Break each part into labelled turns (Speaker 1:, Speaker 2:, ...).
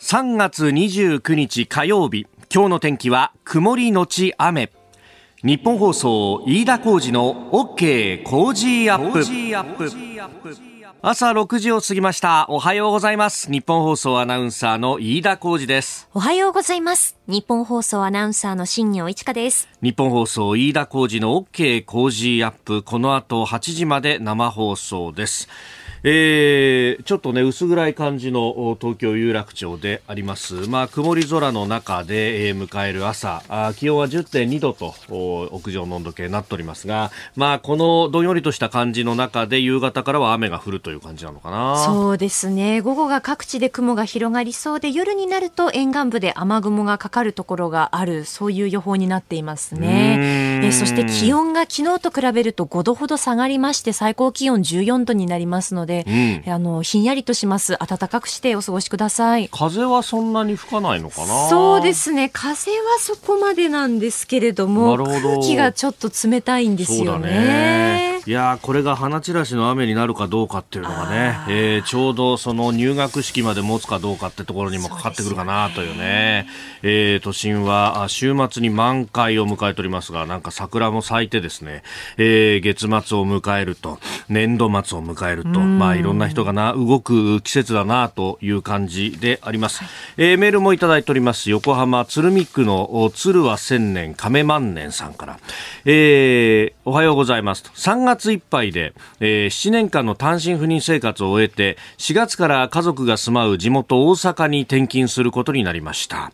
Speaker 1: 3月29日火曜日今日の天気は曇りのち雨。日本放送飯田浩二の OK 工事アップ。朝6時を過ぎました。おはようございます。日本放送アナウンサーの飯田浩二です。
Speaker 2: おはようございます。日本放送アナウンサーの新業一華です。
Speaker 1: 日本放送飯田浩二の OK 工事アップ。この後8時まで生放送ですえー、ちょっとね薄暗い感じの東京有楽町であります、まあ、曇り空の中で、えー、迎える朝。あ気温は10.2度と屋上の温度計になっておりますが、まあ、このどんよりとした感じの中で夕方からは雨が降るという感じなのかな。
Speaker 2: そうですね。午後が各地で雲が広がりそうで夜になると沿岸部で雨雲がかかるところがある。そういう予報になっていますねえそして気温が昨日と比べると5度ほど下がりまして最高気温14度になりますのでで、うん、あのひんやりとします。暖かくしてお過ごしください。
Speaker 1: 風はそんなに吹かないのかな？
Speaker 2: そうですね。風はそこまでなんですけれども空気がちょっと冷たいんですよね。
Speaker 1: いやこれが花散らしの雨になるかどうかっていうのがね、えー、ちょうどその入学式まで持つかどうかってところにもかかってくるかなというね、ね。えー、都心は週末に満開を迎えておりますが、なんか桜も咲いてですね、えー、月末を迎えると、年度末を迎えると、まあいろんな人がな、動く季節だなという感じであります。はい、えー、メールもいただいております。横浜鶴見区の鶴は千年亀万年さんから、えー、おはようございますと。3月いっぱいで、えー、7年間の単身赴任生活を終えて、4月から家族が住まう地元大阪に転勤することになりました。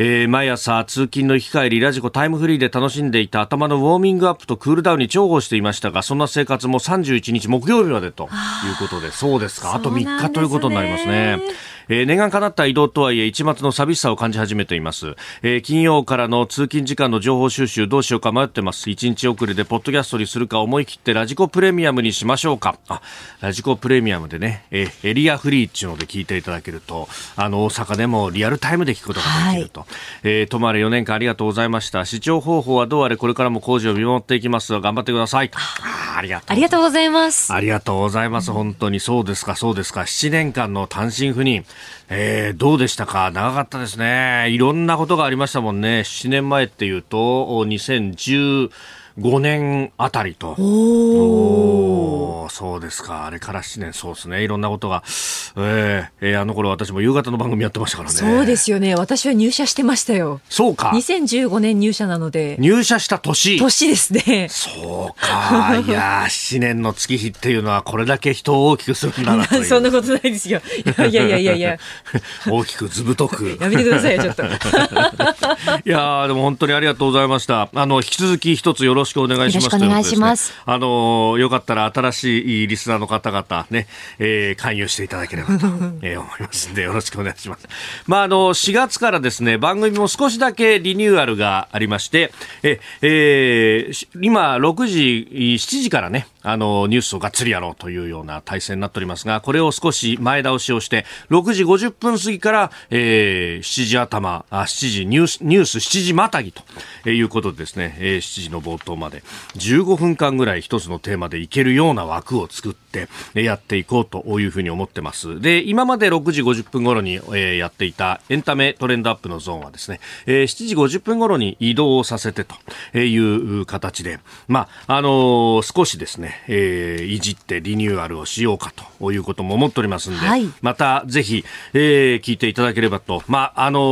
Speaker 1: えー、毎朝通勤の行き帰りラジコタイムフリーで楽しんでいた頭のウォーミングアップとクールダウンに重宝していましたがそんな生活も31日木曜日までということでそうですかあと3日ということになりますね。えー、念願かなった移動とはいえ一末の寂しさを感じ始めています、えー、金曜からの通勤時間の情報収集どうしようか迷ってます。1日遅れでポッドキャストにするか思い切ってラジコプレミアムにしましょうか。あラジコプレミアムでね、えー、エリアフリーっていうので聞いていただけるとあの大阪でもリアルタイムで聞くことができると、はい、えー、泊まれ4年間ありがとうございました。視聴方法はどうあれこれからも工事を見守っていきます頑張ってください。
Speaker 2: ありがとうありがとうございます。
Speaker 1: ありがとうございます。本当にそうですか。そうですか。7年間の単身赴任えー、どうでしたか？長かったですね。いろんなことがありましたもんね。7年前っていうと、2010、5年あたりと。おおそうですか。あれから7年、そうですね。いろんなことが。えー、えー、あの頃私も夕方の番組やってましたからね。
Speaker 2: そうですよね。私は入社してましたよ。
Speaker 1: そうか。
Speaker 2: 2015年入社なので。
Speaker 1: 入社した年。
Speaker 2: 年ですね。
Speaker 1: そうか。いや7年の月日っていうのはこれだけ人を大きくするんだなと
Speaker 2: そんなことないですよ。いやいやいやいや
Speaker 1: 大きくずぶとく。
Speaker 2: やめてくださいよ、ちょっと。い
Speaker 1: やでも本当にありがとうございました。あの、引き続き一つよろしくお願いします。よろしくお願いします。あの、よかったら新しいリスナーの方々ね、えー、勧誘していただければと、えー、思いますん で、よろしくお願いします。まあ、あの、4月からですね、番組も少しだけリニューアルがありまして、え、えー、今、6時、7時からね、あの、ニュースをがっつりやろうというような体制になっておりますが、これを少し前倒しをして、6時50分過ぎから、えー、7時頭、あ7時ニュース、ニュース7時またぎということでですね、えー、7時の冒頭まで15分間ぐらい一つのテーマでいけるような枠を作ってやっていこうというふうに思ってます。で、今まで6時50分頃に、えー、やっていたエンタメトレンドアップのゾーンはですね、えー、7時50分頃に移動をさせてという形で、まあ、あのー、少しですね、えー、いじってリニューアルをしようかということも思っておりますんで、はい、またぜひ、えー、聞いていただければと、まあ、あのー、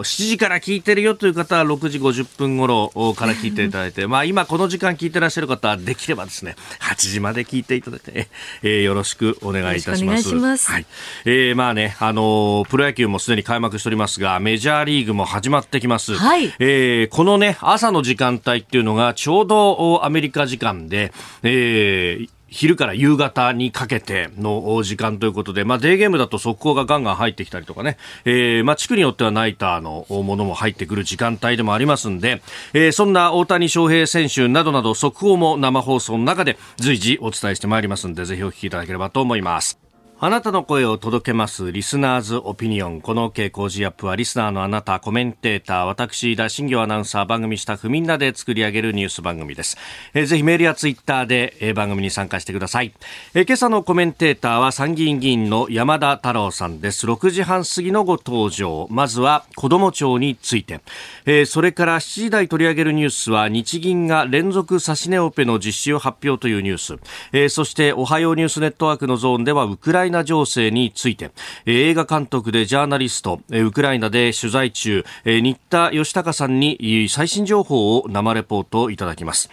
Speaker 1: 7時から聞いてるよという方は6時50分頃から聞いていただいて、まあ、今この時間聞いてらっしゃる方はできればですね、8時まで聞いていただいて、えー、よろしくお願いいたします。ますはい。えー、まあね、あのー、プロ野球もすでに開幕しておりますが、メジャーリーグも始まってきます。はい。えー、このね、朝の時間帯っていうのがちょうどアメリカ時間で、えー、昼から夕方にかけての時間ということで、まあ、デーゲームだと速攻がガンガン入ってきたりとかね、えー、まあ、地区によってはナイターのものも入ってくる時間帯でもありますんで、えー、そんな大谷翔平選手などなど速報も生放送の中で随時お伝えしてまいりますんで、ぜひお聞きいただければと思います。あなたの声を届けます。リスナーズオピニオン。この傾向ジアップは、リスナーのあなた、コメンテーター、私、田新行アナウンサー、番組スタッフ、みんなで作り上げるニュース番組です。えー、ぜひメールやツイッターで、えー、番組に参加してください。えー、今朝のコメンテーターは、参議院議員の山田太郎さんです。6時半過ぎのご登場。まずは、子ども庁について。えー、それから7時台取り上げるニュースは、日銀が連続指値オペの実施を発表というニュース。えー、そして、おはようニュースネットワークのゾーンでは、ウクライナ情勢について、映画監督でジャーナリスト、ウクライナで取材中、新田義孝さんに最新情報を生レポートいただきます。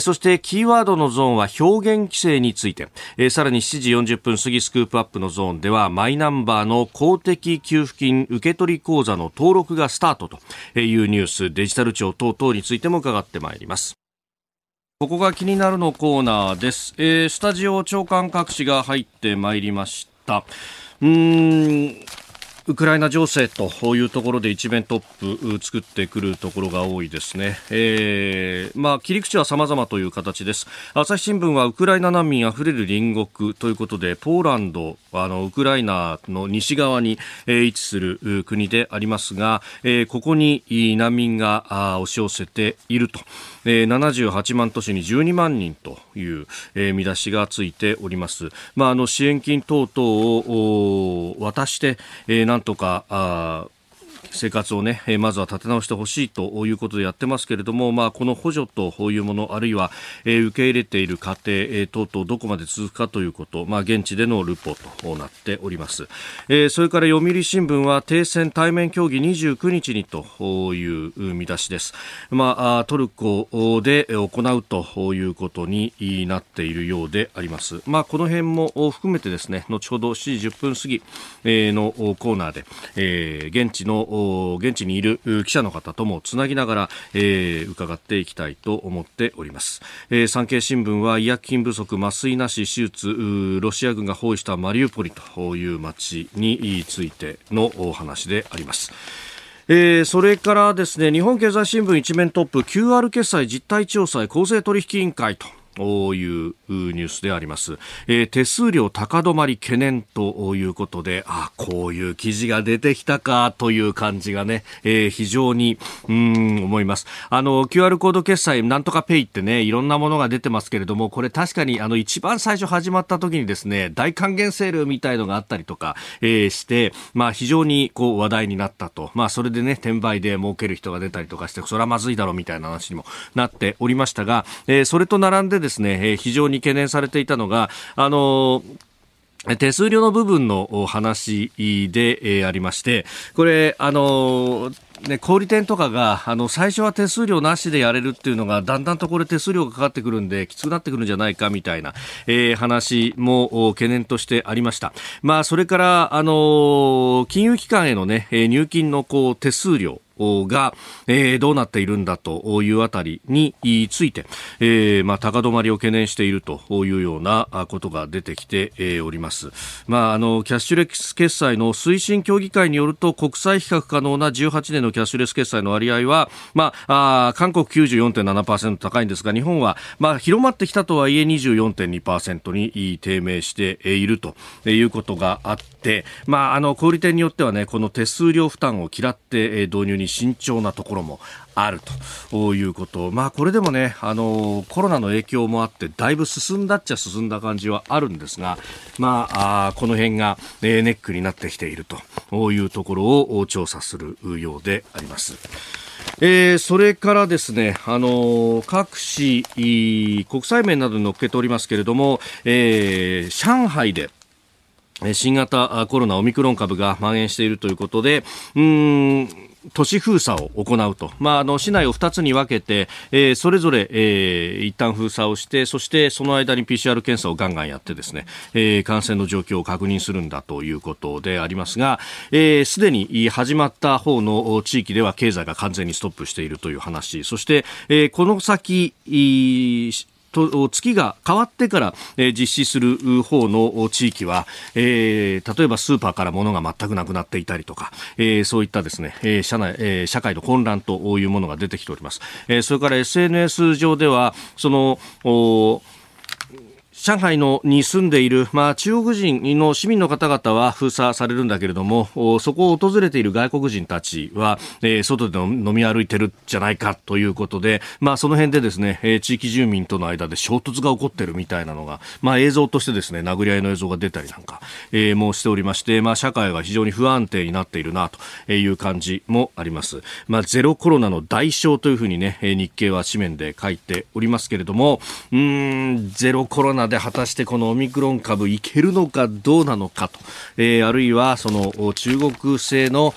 Speaker 1: そしてキーワードのゾーンは表現規制について、さらに7時40分過ぎスクープアップのゾーンではマイナンバーの公的給付金受取口座の登録がスタートというニュース、デジタル庁等々についても伺ってまいります。ここが気になるのコーナーです。えー、スタジオ長官各紙が入ってまいりました。うんウクライナ情勢というところで一面トップ作ってくるところが多いですね。えー、まあ切り口は様々という形です。朝日新聞はウクライナ難民あふれる隣国ということで、ポーランド、あのウクライナの西側に、位置する国でありますが、えー、ここに難民が押し寄せていると。えー、78万都市に12万人という、えー、見出しがついております。まあ、あの支援金等々を渡して、えー、なんとかあ生活をね、まずは立て直してほしいということでやってますけれども、まあ、この補助というもの、あるいは、え受け入れている家庭、等々どこまで続くかということ、まあ、現地でのルポとなっております。えそれから読売新聞は停戦対面協議29日にという見出しです。まあ、トルコで行うということになっているようであります。まあ、この辺も含めてですね、後ほど7時10分過ぎのコーナーで、え現地の現地にいる記者の方ともつなぎながら、えー、伺っていきたいと思っております、えー、産経新聞は医薬品不足麻酔なし手術ロシア軍が包囲したマリウポリという街についてのお話であります。えー、それからですね日本経済新聞一面トップ QR 決済実態調査公正取引委員会とというニュースであります、えー、手数料高止まり懸念ということであこういう記事が出てきたかという感じがね、えー、非常にうん思います。あの QR コード決済なんとかペイってねいろんなものが出てますけれどもこれ確かにあの一番最初始まった時にですね大還元セールみたいのがあったりとか、えー、してまあ非常にこう話題になったと。まあそれでね転売で儲ける人が出たりとかしてそれはまずいだろうみたいな話にもなっておりましたが、えー、それと並んでですですね、え非常に懸念されていたのが、あの手数料の部分の話で、え、ありまして、これ、あのね、小売店とかが、あの、最初は手数料なしでやれるっていうのが、だんだんとこれ手数料がかかってくるんで、きつくなってくるんじゃないかみたいな、えー、話も懸念としてありました。まあ、それから、あの金融機関へのね、入金のこう、手数料、が、えー、どうなっているんだというあたりについて、えー、まあ、高止まりを懸念しているというようなことが出てきて、おります。まあ、あの、キャッシュレス決済の推進協議会によると、国際比較可能な18年のキャッシュレス決済の割合は、まあ、あ韓国94.7%高いんですが、日本は、まあ、広まってきたとはいえ24.2%に低迷しているということがあって、まあ、あの、小売店によってはね、この手数料負担を嫌って導入に慎重なところもあるということ。まあこれでもね、あのコロナの影響もあってだいぶ進んだっちゃ進んだ感じはあるんですが、まあ、あこの辺が、えー、ネックになってきているというところを調査するようであります。えー、それからですね、あの各紙、国際面などに載っけておりますけれども、えー、上海で、新型コロナオミクロン株が蔓延しているということで、うん、都市封鎖を行うと、まあ、あの市内を2つに分けて、えー、それぞれ、えー、一旦封鎖をしてそしてその間に PCR 検査をガンガンやってですね、えー、感染の状況を確認するんだということでありますがすで、えー、に始まった方の地域では経済が完全にストップしているという話そして、えー、この先と月が変わってから、えー、実施する方の地域は、えー、例えばスーパーから物が全くなくなっていたりとか、えー、そういったですね、えー社内えー、社会の混乱というものが出てきております。えー、それから SNS 上ではその上海のに住んでいる、まあ、中国人の市民の方々は封鎖されるんだけれども、そこを訪れている外国人たちは、えー、外で飲み歩いてるじゃないかということで、まあ、その辺でですね、えー、地域住民との間で衝突が起こってるみたいなのが、まあ、映像としてですね、殴り合いの映像が出たりなんか、えー、もしておりまして、まあ、社会が非常に不安定になっているなという感じもあります。まあ、ゼロコロナの代償というふうにね、日経は紙面で書いておりますけれども、うん、ゼロコロナでで果たしてこのオミクロン株いけるのかどうなのかと、えー、あるいはその中国製の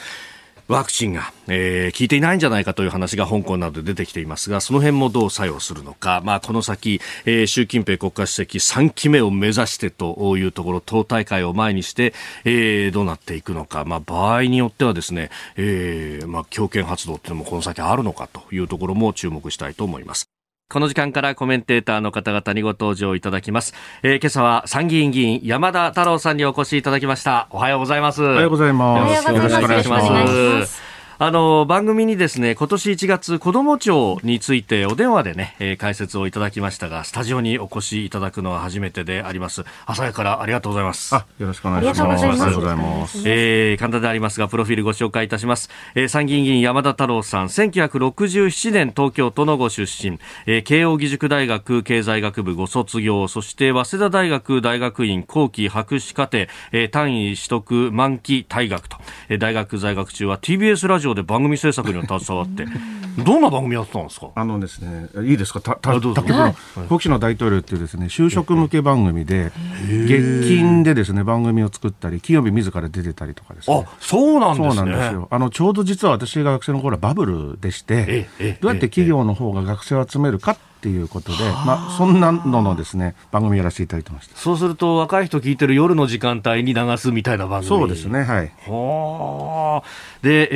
Speaker 1: ワクチンが、えー、効いていないんじゃないかという話が香港などで出てきていますが、その辺もどう作用するのか、まあ、この先、えー、習近平国家主席3期目を目指してというところ、党大会を前にして、えー、どうなっていくのか、まあ、場合によってはですね、えー、まあ、強権発動というのもこの先あるのかというところも注目したいと思います。この時間からコメンテーターの方々にご登場いただきます。えー、今朝は参議院議員山田太郎さんにお越しいただきました。おはようございます。お
Speaker 3: はようございます。
Speaker 2: よろしくお願いします。
Speaker 1: あの、番組にですね、今年1月、子ども庁についてお電話でね、えー、解説をいただきましたが、スタジオにお越しいただくのは初めてであります。朝早からありがとうございます。
Speaker 3: あ、よろしくお願いします。ありがとうございます。
Speaker 1: えー、簡単でありますが、プロフィールご紹介いたします。えー、参議院議員山田太郎さん、1967年東京都のご出身、えー、慶應義塾大学経済学部ご卒業、そして早稲田大学大学院後期博士課程、えー、単位取得満期退学と、えー、大学在学中は TBS ラジオで番組制作には携わって、どんな番組やってたんですか？
Speaker 3: あのですね、いいですか、たた他局の、国士の大統領っていうですね、就職向け番組で、月金でですね、番組を作ったり、金曜日自ら出てたりとかですね。
Speaker 1: あ、そうなんですね。すよ。
Speaker 3: あの、ちょうど実は私が学生の頃はバブルでして、どうやって企業の方が学生を集めるかっていうことで、まあ、そんなののですね番組やらせていただいてました。
Speaker 1: そうすると若い人聞いてる夜の時間帯に流すみたいな番組。
Speaker 3: そうですねはい。
Speaker 1: はで、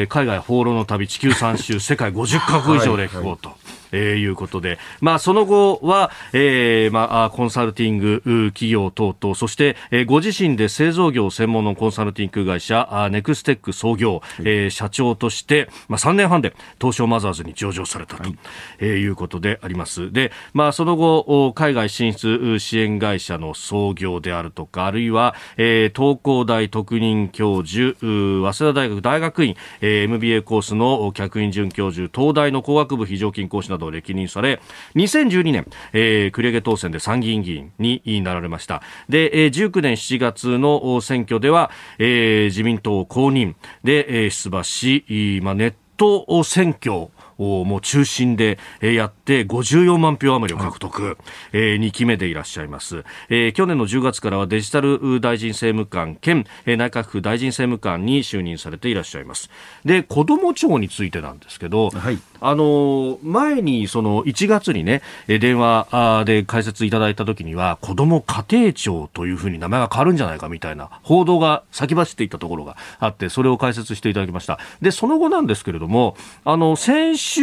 Speaker 1: えー、海外放浪の旅地球三周世界50カ国以上で聞こうと。はいはいえー、いうことで、まあ、その後は、えー、まあ、コンサルティング企業等々、そして、えー、ご自身で製造業専門のコンサルティング会社、ネクステック創業、えー、社長として、まあ、3年半で東証マザーズに上場されたと、はい。えー、いうことであります。で、まあ、その後、海外進出支援会社の創業であるとか、あるいは、えー、東工大特任教授、早稲田大学大学院、えー、MBA コースの客員准教授、東大の工学部非常勤講師などを歴任され、2012年、えー、繰り上げ当選で参議院議員になられました。で、えー、19年7月の選挙では、えー、自民党公認。で、えー、出馬し、まあ、ネット選挙もう中心でやって54万票余りを獲得、えー、2期目でいらっしゃいます、えー、去年の10月からはデジタル大臣政務官兼内閣府大臣政務官に就任されていらっしゃいます。で子ども庁についてなんですけど、はい、あの前にその1月にね電話で解説いただいた時には子ども家庭庁というふうに名前が変わるんじゃないかみたいな報道が先走っていたところがあってそれを解説していただきましたでその後なんですけれどもあの先週、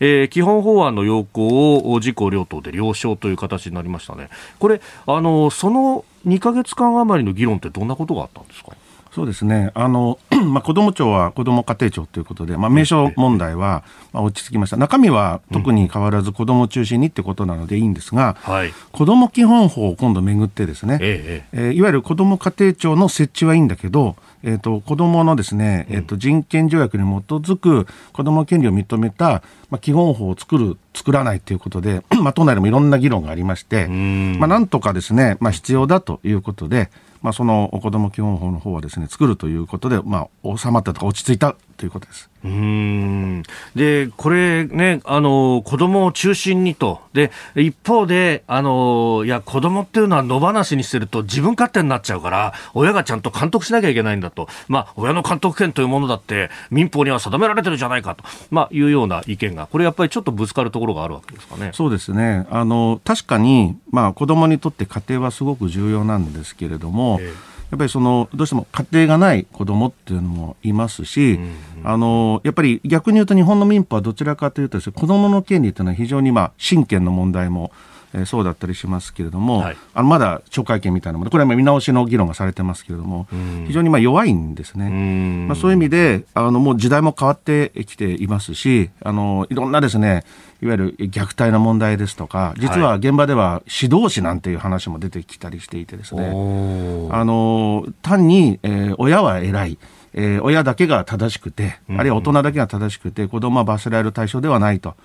Speaker 1: えー、基本法案の要項を自公両党で了承という形になりましたね。これ、あの、その2か月間余りの議論ってどんなことがあったんですか？
Speaker 3: そうですね。あの、まあ、子ども庁は子ども家庭庁ということで、まあ、名称問題は、まあ、落ち着きました。中身は特に変わらず子ども中心にってことなのでいいんですが、うんはい、子ども基本法を今度めぐってですね、えええー、いわゆる子ども家庭庁の設置はいいんだけど、えーと、子どものですね、えーと、人権条約に基づく子ども権利を認めた、まあ、基本法を作る、作らないということで、まあ、党内でもいろんな議論がありまして、まあ、なんとかですね、まあ、必要だということで、まあ、その子ども基本法の方はですね作るということで、まあ、収まったとか落ち着いたということです。
Speaker 1: うんで、これね、あの、子供を中心にと。で、一方で、あの、いや、子供っていうのは野放しにしてると自分勝手になっちゃうから、親がちゃんと監督しなきゃいけないんだと。まあ、親の監督権というものだって民法には定められてるじゃないかと。まあ、いうような意見が、これやっぱりちょっとぶつかるところがあるわけですかね。
Speaker 3: そうですね。あの、確かに、まあ、子供にとって家庭はすごく重要なんですけれども、えーやっぱりそのどうしても家庭がない子供っていうのもいますし、うんうん、あのやっぱり逆に言うと日本の民法はどちらかというとです、ね、子供の権利というのは非常にまあ親権の問題もえー、そうだったりしますけれども、はい、あのまだ懲戒権みたいなものこれは見直しの議論がされてますけれども、非常にまあ弱いんですね。まあ、そういう意味であのもう時代も変わってきていますしあのいろんなですねいわゆる虐待の問題ですとか実は現場では指導士なんていう話も出てきたりしていてですね、あの単に、えー、親は偉いえー、親だけが正しくて、あるいは大人だけが正しくて、子供は罰せられる対象ではないと。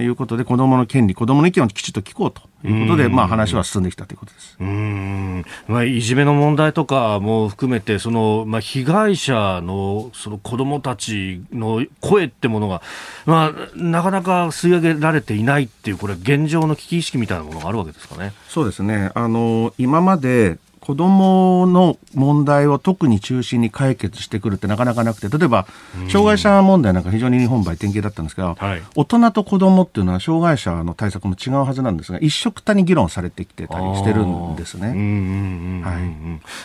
Speaker 3: いうことで、子どもの権利、子どもの意見をきちっと聞こうと。いうことで、まあ、話は進んできたということです。うん。
Speaker 1: まあ、いじめの問題とかも含めて、そのまあ、被害者のその子どもたちの声ってものが、まあ、なかなか吸い上げられていないっていう、これ、現状の危機意識みたいなものがあるわけですかね。
Speaker 3: そうですね。あの今まで子供の問題を特に中心に解決してくるってなかなかなくて、例えば、障害者問題なんか非常に日本場合典型だったんですが、はい、大人と子供っていうのは障害者の対策も違うはずなんですが、一緒くたに議論されてきてたりしてるんですね。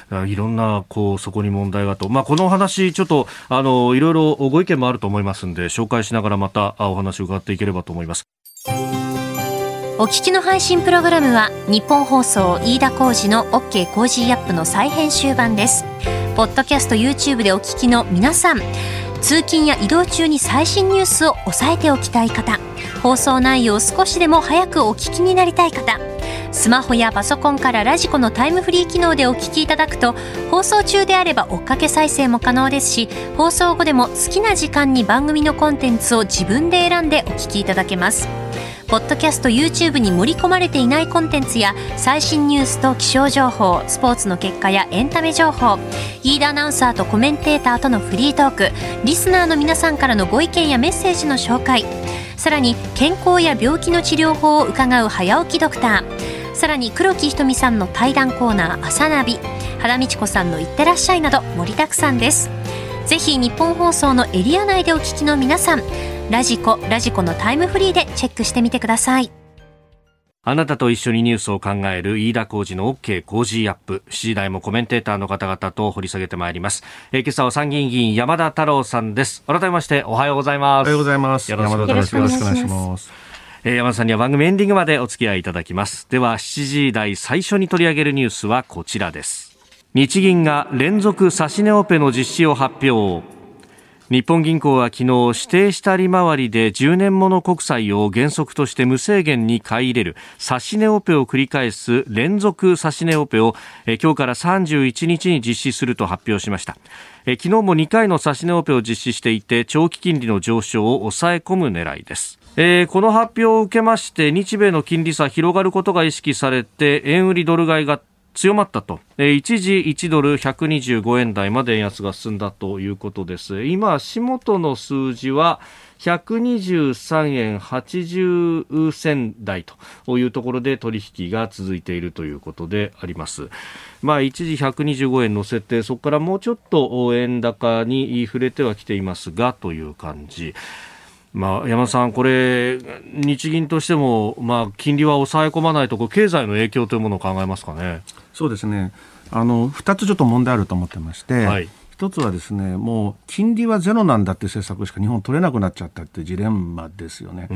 Speaker 1: はい。いろんな、こう、そこに問題がと。まあ、この話、ちょっと、あの、いろいろご意見もあると思いますんで、紹介しながらまたお話を伺っていければと思います。
Speaker 2: お聞きの配信プログラムは日本放送飯田浩司の OK コージーアップの再編集版です。ポッドキャスト YouTube でお聞きの皆さん通勤や移動中に最新ニュースを押さえておきたい方放送内容を少しでも早くお聞きになりたい方スマホやパソコンからラジコのタイムフリー機能でお聞きいただくと放送中であれば追っかけ再生も可能ですし放送後でも好きな時間に番組のコンテンツを自分で選んでお聞きいただけます。ポッドキャスト YouTube に盛り込まれていないコンテンツや最新ニュースと気象情報スポーツの結果やエンタメ情報。飯田アナウンサーとコメンテーターとのフリートーク。リスナーの皆さんからのご意見やメッセージの紹介。さらに健康や病気の治療法を伺う早起きドクター。さらに黒木ひとみさんの対談コーナー「朝ナビ」原道子さんの「いってらっしゃい」など盛りだくさんです。ぜひ日本放送のエリア内でお聞きの皆さんラジコラジコのタイムフリーでチェックしてみてください
Speaker 1: あなたと一緒にニュースを考える飯田浩二の OK 工事アップ。7時台もコメンテーターの方々と掘り下げてまいります。えー、今朝は参議院議員山田太郎さんです。改めましておはようございます。お
Speaker 3: はようございます。よろしくお願いします。
Speaker 1: えー、山田さんには番組エンディングまでお付き合いいただきます。では7時台最初に取り上げるニュースはこちらです。日銀が連続指値オペの実施を発表。日本銀行は昨日指定した利回りで10年もの国債を原則として無制限に買い入れる指値オペを繰り返す連続指値オペを今日から31日に実施すると発表しました昨日も2回の指値オペを実施していて長期金利の上昇を抑え込む狙いですえー、この発表を受けまして日米の金利差広がることが意識されて円売りドル買いが強まったと、えー、一時1ドル125円台まで円安が進んだということです今足元の数字は123円80銭台というところで取引が続いているということであります。まあ、一時125円乗せて、そこからもうちょっと円高に触れてはきていますが、という感じ。まあ、山田さん、これ、日銀としても、まあ、金利は抑え込まないと、経済の影響というものを考えますかね。
Speaker 3: そうですね。あの、二つちょっと問題あると思ってまして、はい、一つはですね、もう金利はゼロなんだって政策しか日本取れなくなっちゃったってジレンマですよね。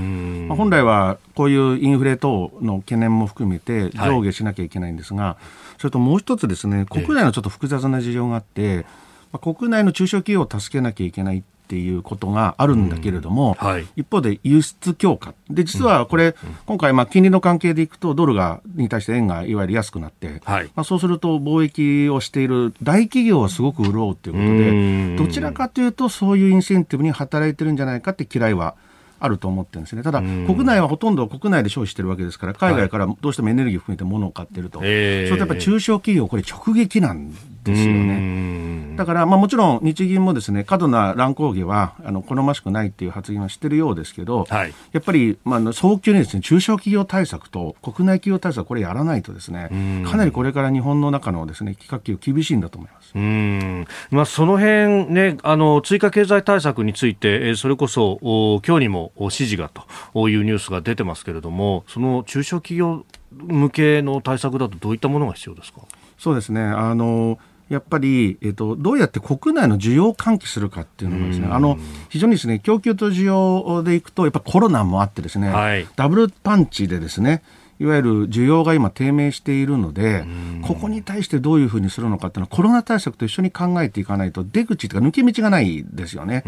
Speaker 3: まあ、本来はこういうインフレ等の懸念も含めて上下しなきゃいけないんですが、はい、それともう一つですね、国内のちょっと複雑な事情があって、まあ、国内の中小企業を助けなきゃいけないっていうことがあるんだけれども、うん。はい、一方で輸出強化。で実はこれ、今回まあ金利の関係でいくとドルがに対して円がいわゆる安くなって、はい、まあ、そうすると貿易をしている大企業はすごく潤うということでどちらかというとそういうインセンティブに働いてるんじゃないかって嫌いはあると思ってるんですね。ただ、国内はほとんど国内で消費してるわけですから、海外からどうしてもエネルギー含めて物を買ってると。はい、そうやっぱり中小企業、これ直撃なんですよね。だから、まあ、もちろん日銀もですね過度な乱高下はあの好ましくないっていう発言はしてるようですけど、はい、やっぱり、まあ、早急にですね中小企業対策と国内企業対策これやらないとですねかなりこれから日本の中のですね企画企業厳しいんだと思います。うん。
Speaker 1: まあ、その辺ねあの追加経済対策についてそれこそ今日にも指示がというニュースが出てますけれどもその中小企業向けの対策だとどういったものが必要ですか？
Speaker 3: そうですね。あのやっぱり、えっと、どうやって国内の需要を喚起するかっていうのがですね、あの、非常にですね、供給と需要でいくと、やっぱコロナもあってですね、はい、ダブルパンチでですね、いわゆる需要が今低迷しているので、ここに対してどういうふうにするのかっていうのはコロナ対策と一緒に考えていかないと出口というか抜け道がないですよね。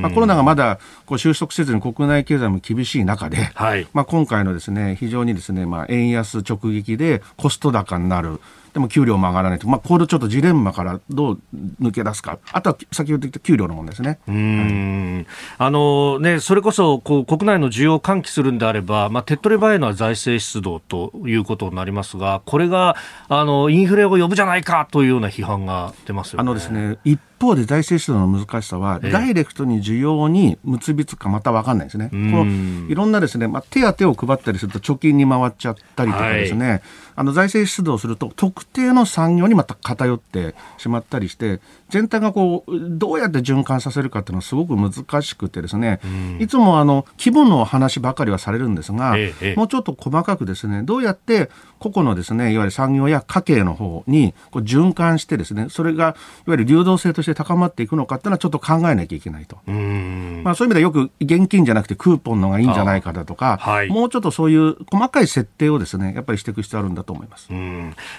Speaker 3: まあ、コロナがまだこう収束せずに国内経済も厳しい中で、はい、まあ、今回のですね非常にですね、まあ、円安直撃でコスト高になる。でも給料も上がらないと、まあ、これちょっとジレンマからどう抜け出すか、あとは先ほど言った給料の問題ですね。う
Speaker 1: ん、あのね、それこそこう国内の需要を喚起するんであれば、まあ、手っ取り早いのは財政出動ということになりますが、これがあのインフレを呼ぶじゃないかというような批判が出ますよね。
Speaker 3: あのですね一方で財政出動の難しさは、ダイレクトに需要に結びつくかまた分かんないですね。このいろんなですね、まあ、手当を配ったりすると貯金に回っちゃったりとかですね、はい、あの財政出動すると特定の産業にまた偏ってしまったりして、全体がこうどうやって循環させるかっていうのはすごく難しくてですね、いつもあの規模の話ばかりはされるんですが、ええ、もうちょっと細かくですねどうやって個々のですねいわゆる産業や家計の方にこう循環してですねそれがいわゆる流動性として高まっていくのかっていうのはちょっと考えなきゃいけないと。まあ、そういう意味ではよく現金じゃなくてクーポンのがいいんじゃないかだとか、はい、もうちょっとそういう細かい設定をですねやっぱりしていく必要あるんだと思います。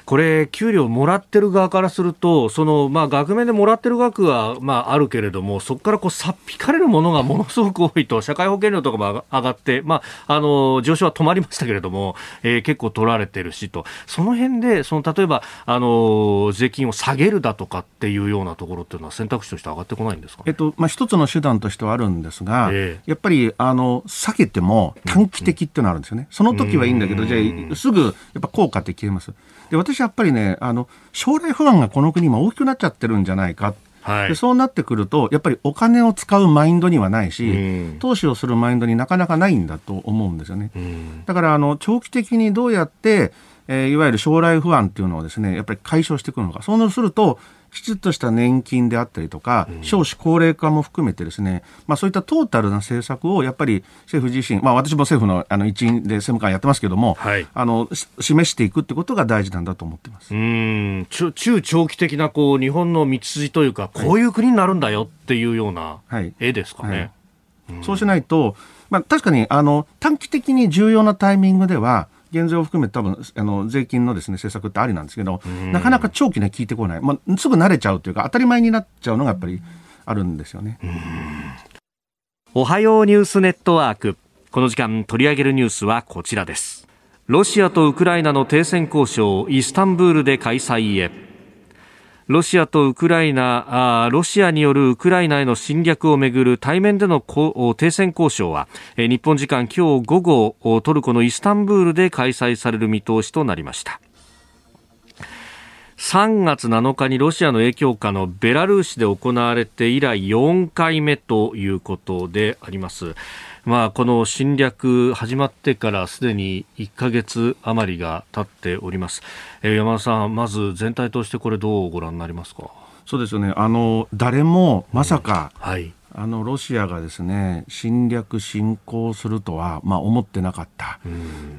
Speaker 1: これ給料もらってる側からするとそのまあ額面でもらってる額はまあ、あるけれども、そこからこうさっ引かれるものがものすごく多いと、社会保険料とかも上がって、まあ、あの上昇は止まりましたけれども、えー、結構取られてるしと、その辺でその例えばあの税金を下げるだとかっていうようなところっていうのは、選択肢として上がってこないんですか、
Speaker 3: えっとまあ、一つの手段としてはあるんですが、えー、やっぱりあの下げても短期的っていうのがあるんですよね、その時はいいんだけど、じゃあ、すぐやっぱ効果って消えます。で私やっぱりねあの将来不安がこの国も大きくなっちゃってるんじゃないか。はい、でそうなってくると、やっぱりお金を使うマインドにはないし、うん、投資をするマインドになかなかないんだと思うんですよね。うん、だからあの長期的にどうやって、えー、いわゆる将来不安っていうのをですね、やっぱり解消していくのか。そうすると、きちっとした年金であったりとか、少子高齢化も含めてですね、まあそういったトータルな政策をやっぱり政府自身、まあ私も政府のあの一員で政務官やってますけども、はい、あの、示していくってことが大事なんだと思ってます。う
Speaker 1: ん、中長期的なこう日本の道筋というか、こういう国になるんだよっていうような絵ですかね。はい。はい
Speaker 3: そうしないと、まあ確かにあの短期的に重要なタイミングでは、減税を含めて多分あの税金のです、ね、政策ってありなんですけど、なかなか長期ね、効いてこない、まあ、すぐ慣れちゃうというか、当たり前になっちゃうのがやっぱりあるんですよね。
Speaker 1: おはようニュースネットワーク。この時間取り上げるニュースはこちらです。ロシアとウクライナの停戦交渉、イスタンブールで開催へ。ロシアとウクライナロシアによるウクライナへの侵略をめぐる対面での停戦交渉は日本時間今日午後トルコのイスタンブールで開催される見通しとなりました3月7日にロシアの影響下のベラルーシで行われて以来4回目ということであります。まあ、この侵略始まってからすでに1か月余りが経っております、えー、山田さん、まず全体としてこれどうご覧になりますか？
Speaker 3: そうですよね。あの誰もまさか、うん、はい。あのロシアがですね侵略、侵攻するとは、まあ、思ってなかった、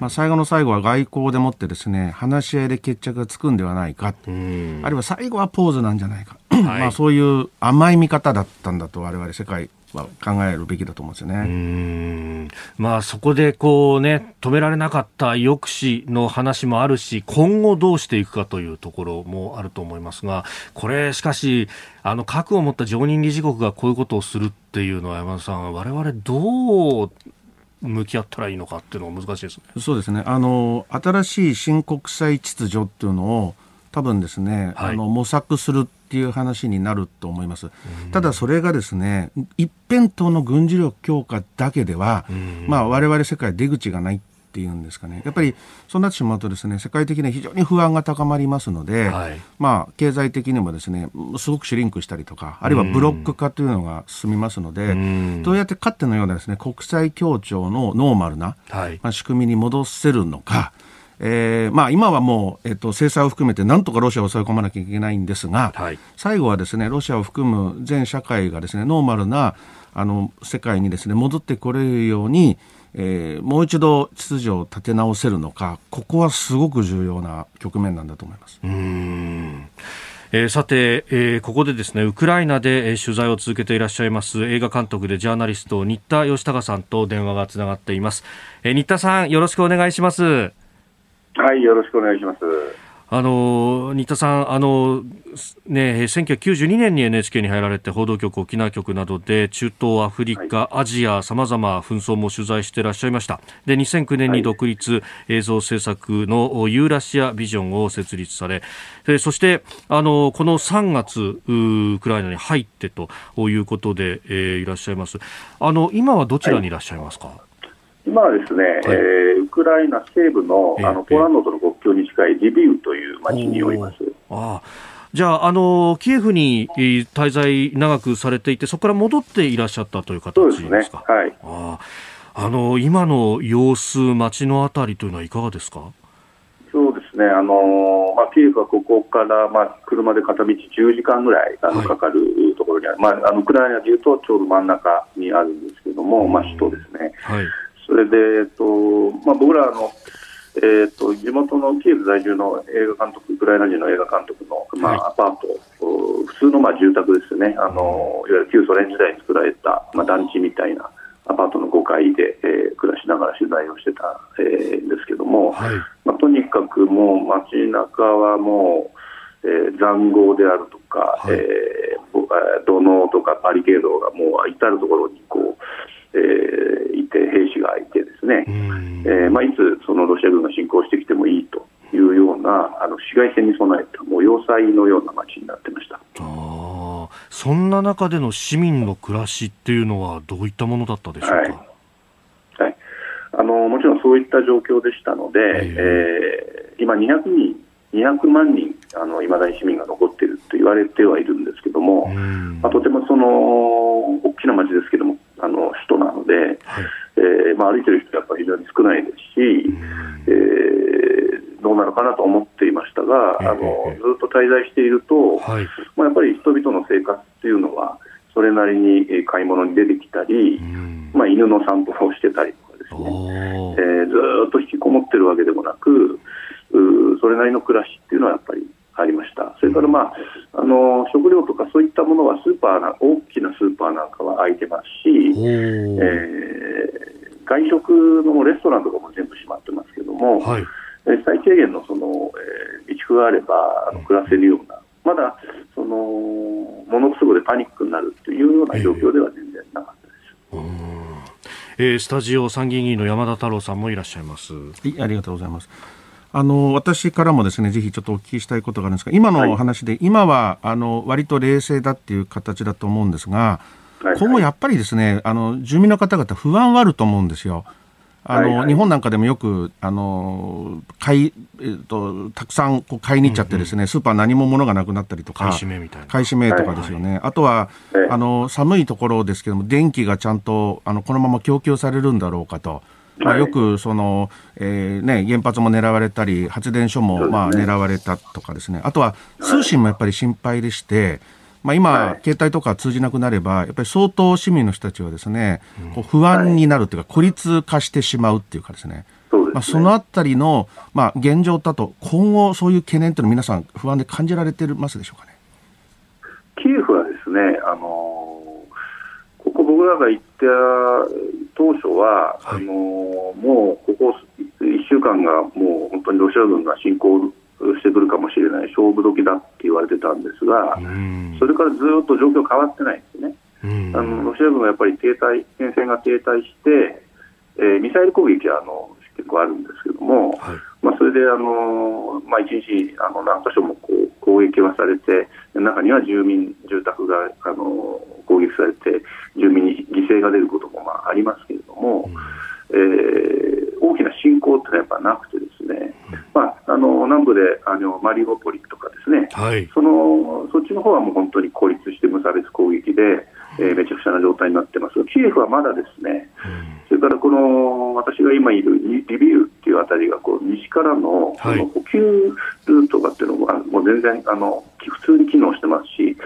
Speaker 3: まあ、最後の最後は外交でもってですね話し合いで決着がつくんではないか、あるいは最後はポーズなんじゃないか、はい、まあそういう甘い見方だったんだと我々世界は考えるべきだと思うんですよね。
Speaker 1: まあそこでこうね止められなかった抑止の話もあるし今後どうしていくかというところもあると思いますがこれしかしあの核を持った常任理事国がこういうことをするっていうのは山田さん我々どう向き合ったらいいのかっていうのは難しいですね。
Speaker 3: そうですね。あの新しい新国際秩序っていうのを多分ですね、はい、あの模索するっていう話になると思います。ただそれがですね、一辺倒の軍事力強化だけでは、まあ我々世界出口がないっていうんですかね。やっぱりそうなってしまうとですね、世界的に非常に不安が高まりますので、はい、まあ経済的にもですね、すごくシュリンクしたりとか、あるいはブロック化というのが進みますので、どうやってかってのようなですね、国際協調のノーマルな、はい、まあ、仕組みに戻せるのか、えーまあ、今はもう、えっと、制裁を含めてなんとかロシアを抑え込まなきゃいけないんですが、はい、最後はですねロシアを含む全社会がですねノーマルなあの世界にですね戻ってこれるように、えー、もう一度秩序を立て直せるのかここはすごく重要な局面なんだと思います。うん。
Speaker 1: えー、さて、えー、ここでですねウクライナで、えー、取材を続けていらっしゃいます映画監督でジャーナリスト新田義孝さんと電話がつながっています、えー、新田さんよろしくお願いします
Speaker 4: はい、よろしくお願いします。
Speaker 1: あの新田さん、あのね、1992年に NHK に入られて報道局、沖縄局などで中東、アフリカ、はい、アジアさまざま紛争も取材していらっしゃいました。で2009年に独立、はい、映像制作のユーラシアビジョンを設立されそしてあのこの3月ウクライナに入ってということで、えー、いらっしゃいます。あの今はどちらにいらっしゃいますか、はい
Speaker 4: 今はですね、はい、えー、ウクライナ西部のあのポーランドとの国境に近いリビウという町におります。あ
Speaker 1: じゃあ、あのキエフに滞在長くされていて、そこから戻っていらっしゃったという形ですか？ですね、はい。ああの今の様子、街のあたりというのはいかがですか？
Speaker 4: そうですね、あのまあ、キエフはここから、まあ、車で片道10時間ぐらいあのかかるところにある、はい、まあ、あのウクライナでいうとちょうど真ん中にあるんですけれども、まあ、首都ですね。はいそれで、えっとまあ、僕らの、えっと、地元のキエフ在住の映画監督、ウクライナ人の映画監督の、まあ、アパート、普通のまあ住宅ですね。あの、いわゆる旧ソ連時代に作られた、まあ、団地みたいなアパートの5階で、えー、暮らしながら取材をしてた、えー、んですけども、はい、まあ、とにかくもう街中はもう、えー、塹壕であるとか、はい、えー、土のとかバリケードがもう至るところにこう、えー、いて、兵士がいてですね、えーまあ、いつそのロシア軍が侵攻してきてもいいというようなあの市街戦に備えたもう要塞のような街になってました。
Speaker 1: あそんな中での市民の暮らしっていうのはどういったものだったでしょうか、はい。
Speaker 4: はい、あのもちろんそういった状況でしたので、えー、今200人200万人あの未だに市民が残っていると言われてはいるんですけども、まあ、とてもその大きな街ですけどもあの首都なので、はい、えー、まあ、歩いてる人はやっぱり非常に少ないですし、えー、どうなるかなと思っていましたが、あのずっと滞在していると、はい、まあ、やっぱり人々の生活っていうのはそれなりに買い物に出てきたり、まあ、犬の散歩をしてたりとかですね、えー、ずっと引きこもってるわけでもなくそれなりの暮らしっていうのはやっぱりありました。それから、まあ、あの食料とかそういったものはスーパーな大きなスーパーなんかは開いてますし、えー、外食のレストランとかも全部閉まってますけども、はい、最低限のその、えー、備蓄があればあの暮らせるような、まだそのものすごいパニックになるというような状況では全然なかったです。えー
Speaker 1: えー、スタジオ参議院議員の山田太郎さんもいらっしゃいます。は
Speaker 3: い、ありがとうございます。あの私からもですねぜひちょっとお聞きしたいことがあるんですが今の話で、はい、今はあの割と冷静だっていう形だと思うんですが、はい、今後やっぱりですねあの住民の方々不安はあると思うんですよ。あの、はいはい、日本なんかでもよくあの買い、えーと、たくさんこう買いに行っちゃってですね、うんうん、スーパー何も物がなくなったりとか
Speaker 1: 買い占めみたいな。
Speaker 3: 買い占めとかですよね、はいはい、あとは、あの寒いところですけども電気がちゃんとあのこのまま供給されるんだろうかと。まあ、よくその、えーね、原発も狙われたり発電所もまあ狙われたとかですね。あとは通信もやっぱり心配でして、まあ、今、携帯とか通じなくなればやっぱり相当市民の人たちはですね、こう不安になるというか孤立化してしまうっていうかですね。まあ、そのあたりの、まあ、現状だと今後そういう懸念というのは皆さん不安で感じられてますでしょうかね？
Speaker 4: キエフはですねあの僕らが行った当初は、はい、あのもうここ1週間がもう本当にロシア軍が侵攻してくるかもしれない勝負時だって言われてたんですが、それからずっと状況変わってないんですね。あのロシア軍はやっぱり停滞戦線が停滞して、えー、ミサイル攻撃はあの結構あるんですけども、はい、まあ、それであの、まあ、一日あの何箇所もこう攻撃はされて中には住民住宅があの攻撃されて住民に犠牲が出ることもまあありますけれども、うん、えー、大きな侵攻ってのはやっぱなくてですね、うん、まあ、あの南部であのマリウポリとかですね、はい、そのそっちの方はもう本当に孤立して無差別攻撃で、えー、めちゃくちゃな状態になってます。がキエフはまだですね、うん。それからこの私が今いるリビウっていうあたりがこう西からのこの補給ルートがっていうのがもう全然あの普通に機能してますし、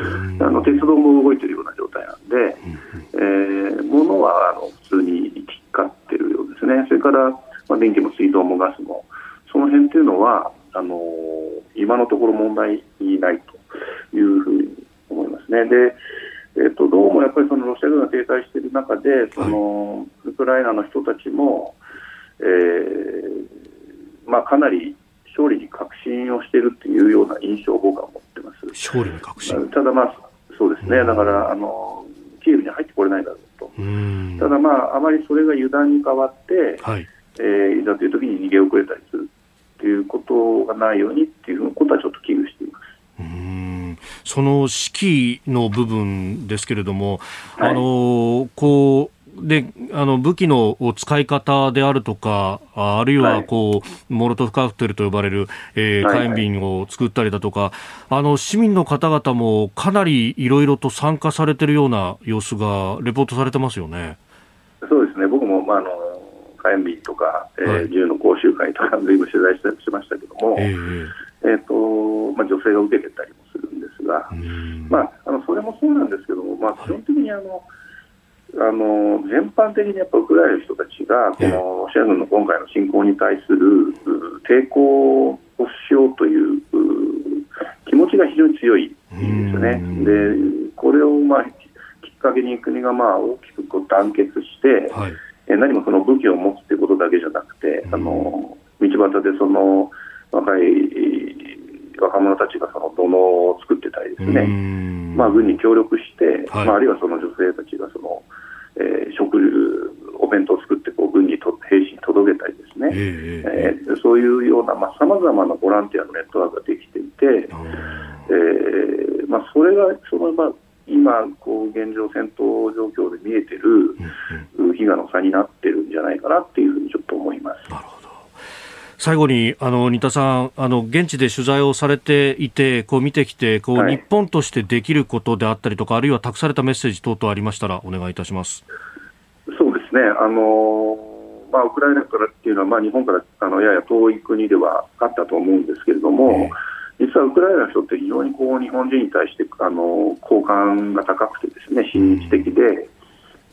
Speaker 4: あの鉄道も動いてるような状態なんで、えー、物はあの普通に行き交ってるようですね、それから、まあ、電気も水道もガスも、その辺っていうのは、あの今のところ問題ないというふうに思いますね。でえーと、どうもやっぱりそのロシア軍が停滞している中で、そのウクライナの人たちも、えーまあ、かなり勝利に確信をしているというような印象を僕は持ってます。
Speaker 1: 勝利に確信。
Speaker 4: ただ、まあ、そうですね、だからあのキーウに入ってこれないだろうと、ただ、まあ、あまりそれが油断に変わって、はい。えー、いざという時に逃げ遅れたりするということがないようにっていうことはちょっと危惧して
Speaker 1: その指揮の部分ですけれども、はい、あのこうであの武器の使い方であるとか、あるいはこう、はい、モロトフカクテルと呼ばれる、えー、火炎瓶を作ったりだとか、あの市民の方々もかなりいろいろと参加されているような様子がレポートされてますよね。
Speaker 4: そうですね。僕も、まあ、あの火炎瓶とか、えー、銃の講習会とか、ずいぶん取材しましたけども、えー、えーとまあ、女性が受けてたりもですが、まあ、あのそれもそうなんですけども、まあ、基本的にあの、あの全般的にやっぱウクライナの人たちが、このロシア軍の今回の侵攻に対する抵抗をしようという気持ちが非常に強いんですよね。でこれを、まあ、きっかけに国がまあ大きくこう団結して、はい、え何もその武器を持つということだけじゃなくて、あの道端でその若い若者たちがその土のを作ってたりですね、まあ、軍に協力して、はい、まあ、あるいはその女性たちがそのえー、食お弁当を作ってこう軍にと兵士に届けたりですね、えー、えー、そういうようなさまざ、まなボランティアのネットワークができていて、えーまあ、それがその、まあ、今こう現状戦闘状況で見えてる飢餓の差になってるんじゃないかなっていうふうにちょっと思います。
Speaker 1: 最後にあの新田さんあの現地で取材をされていてこう見てきてこう、はい、日本としてできることであったりとかあるいは託されたメッセージ等々ありましたらお願いいたします。
Speaker 4: そうですね。あのまあ、ウクライナからっていうのは、まあ、日本からあのやや遠い国ではあったと思うんですけれども、えー、実はウクライナの人って非常にこう日本人に対してあの好感が高くてですね親日的で、うん、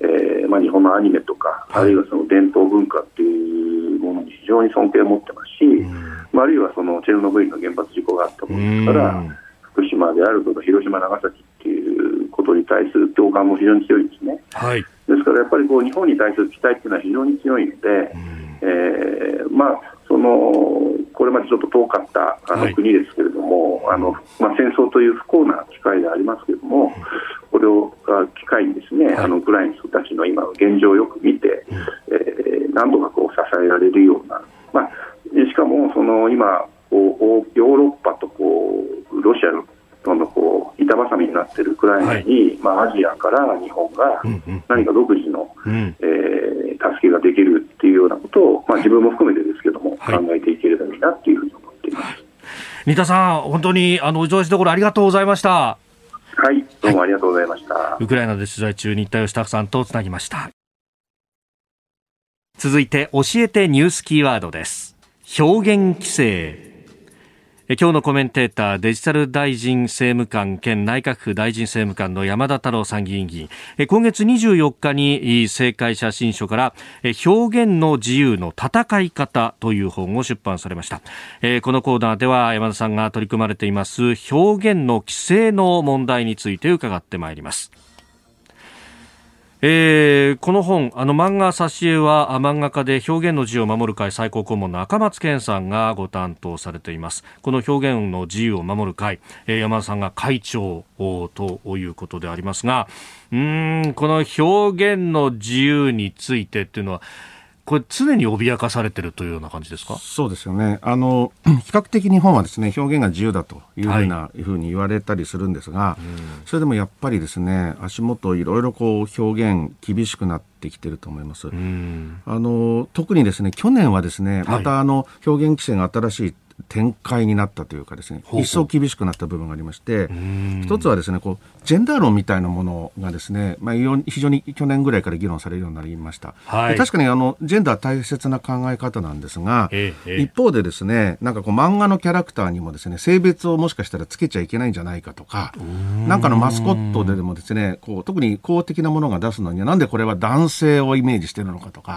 Speaker 4: えー、まあ、日本のアニメとか、はい、あるいはその伝統文化っていうものに非常に尊敬を持ってますし、うん、まあ、あるいはそのチェルノブイリの原発事故があったものですから、うん、福島であるとか広島、長崎っていうことに対する共感も非常に強いですね。はい、ですからやっぱりこう日本に対する期待っていうのは非常に強いので、うん、えー、まあ、そのこれまでちょっと遠かったあの国ですけれども、はい、あのまあ、戦争という不幸な機会でありますけれども、これを機会にですね、はい、あのウクライナの人たちの今の現状をよく見て、うん、えー、何度かこう支えられるような、まあ、しかもその今こうヨーロッパとこうロシアのどんどんこう板挟みになっているウクライナに、はい、まあ、アジアから日本が何か独自の、うん、えー、助けができるっていうようなことを、まあ、自分も含めてですけども、はい、考えていければいいなっていうふうに思っています。
Speaker 1: 新田さん、本当にあのお上司どころありがとうございました。
Speaker 4: はい、どうもありがとうございました。はい、
Speaker 1: ウクライナで取材中、新田義孝さんとつなぎました。続いて、教えてニュースキーワードです。表現規制。今日のコメンテーターデジタル大臣政務官兼内閣府大臣政務官の山田太郎参議院議員。今月24日に政界写真書から表現の自由の戦い方という本を出版されました。このコーナーでは山田さんが取り組まれています表現の規制の問題について伺ってまいります。えー、この本、あの漫画挿絵は漫画家で表現の自由を守る会最高顧問の赤松健さんがご担当されています。この表現の自由を守る会、えー、山田さんが会長ということでありますが、うん、この表現の自由についてっていうのは、これ常に脅かされてるというような感じですか？
Speaker 3: そうですよね。あの 比較的日本はですね表現が自由だというふうな、はい、ふうに言われたりするんですが、それでもやっぱりですね足元いろいろこう表現厳しくなってきてると思います。あの特にですね去年はですねまたあの表現規制が新しい展開になったというかですね一層厳しくなった部分がありまして一つはですねこうジェンダー論みたいなものがですね、まあ、非常に去年ぐらいから議論されるようになりました、はい、確かにあのジェンダー大切な考え方なんですが、ええ、一方でですねなんかこう漫画のキャラクターにもですね性別をもしかしたらつけちゃいけないんじゃないかとかなんかのマスコットででもですねこう特に公的なものが出すのにはなんでこれは男性をイメージしてるのかとか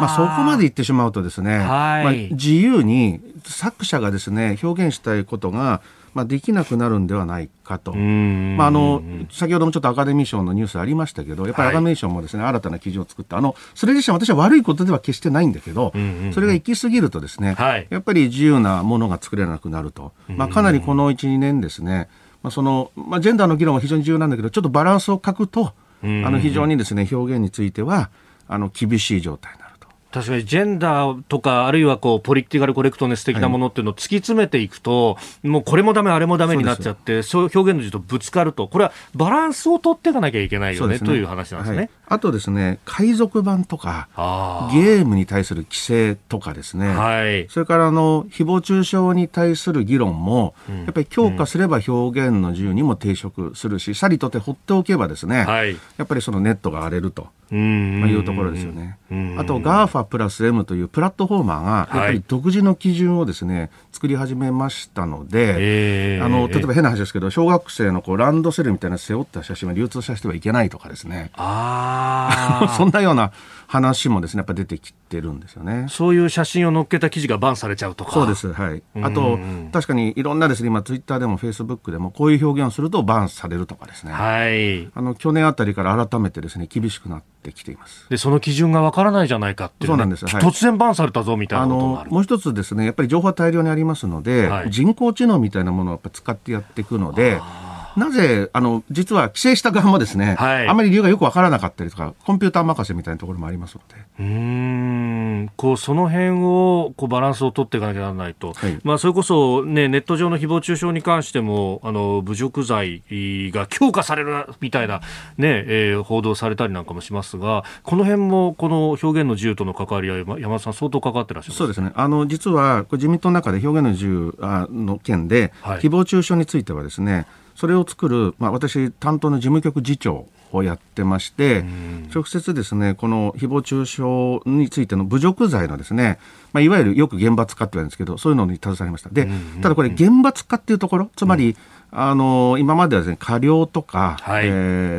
Speaker 3: まあ、そこまで言ってしまうとですね、はい、まあ、自由に作者がですね表現したいことがまあ、できなくなるんではないかと、まあ、あの先ほどもちょっとアカデミー賞のニュースありましたけど、やっぱりアカデミー賞もですね、はい、新たな基準を作った、あのそれ自身、私は悪いことでは決してないんだけど、それが行き過ぎると、ですね、はい、やっぱり自由なものが作れなくなると、まあ、かなりこの1、2年ですね、まあそのまあ、ジェンダーの議論は非常に重要なんだけど、ちょっとバランスを欠くと、あの非常にですね表現についてはあの厳しい状態
Speaker 1: 確かにジェンダーとか、あるいはこうポリティカルコレクトネス的なものっていうのを突き詰めていくと、はい、もうこれもだめ、あれもだめになっちゃって、そう表現の自とぶつかると、これはバランスを取っていかなきゃいけないよね、ね、という話なんですね、はい、
Speaker 3: あとですね、海賊版とか、ゲームに対する規制とかですね、はい、それからあの誹謗中傷に対する議論も、うん、やっぱり強化すれば表現の自由にも抵触するし、さりとて放っておけばですね、はい、やっぱりそのネットが荒れると。まあ、いうところですよね。あとプラス M というプラットフォーマーがやっぱり独自の基準をですね、作り始めましたので、あの例えば変な話ですけど小学生のこうランドセルみたいな背負った写真は流通させてはいけないとかですね。あ そんなような話もですねやっぱ出てきてるんですよね。
Speaker 1: そういう写真を載っけた記事がバンされちゃうとか。
Speaker 3: そうですはい。あと確かにいろんなですね今ツイッターでもフェイスブックでもこういう表現をするとバンされるとかですね。はい。あの去年あたりから改めてですね厳しくなってきています。
Speaker 1: でその基準がわからないじゃないかっていう、ね、そうなんです、はい、突然バンされたぞみたいなこと
Speaker 3: もあもう一つですねやっぱり情報は大量にありますので、はい、人工知能みたいなものをやっぱ使ってやっていくのでなぜ、あの、実は規制した側もですね、はい、あまり理由がよくわからなかったりとか、コンピューター任せみたいなところもありますので。う
Speaker 1: ん、こう、その辺を、こう、バランスを取っていかなきゃならないと。はい、まあ、それこそ、ね、ネット上の誹謗中傷に関しても、あの、侮辱罪が強化されるみたいな、ね、えー、報道されたりなんかもしますが、この辺も、この表現の自由との関わりは、山田さん、相当関わってらっしゃる
Speaker 3: そうですね。あの、実は、自民党の中で表現の自由の件で、はい、誹謗中傷についてはですね、それを作る、まあ、私担当の事務局次長をやってまして、直接ですね、この誹謗中傷についての侮辱罪のですね、まあ、いわゆるよく厳罰化って言われるんですけど、そういうのに携わりました。で、ただこれ厳罰化っていうところ、つまり、あの今まではですね過料とか、はい、え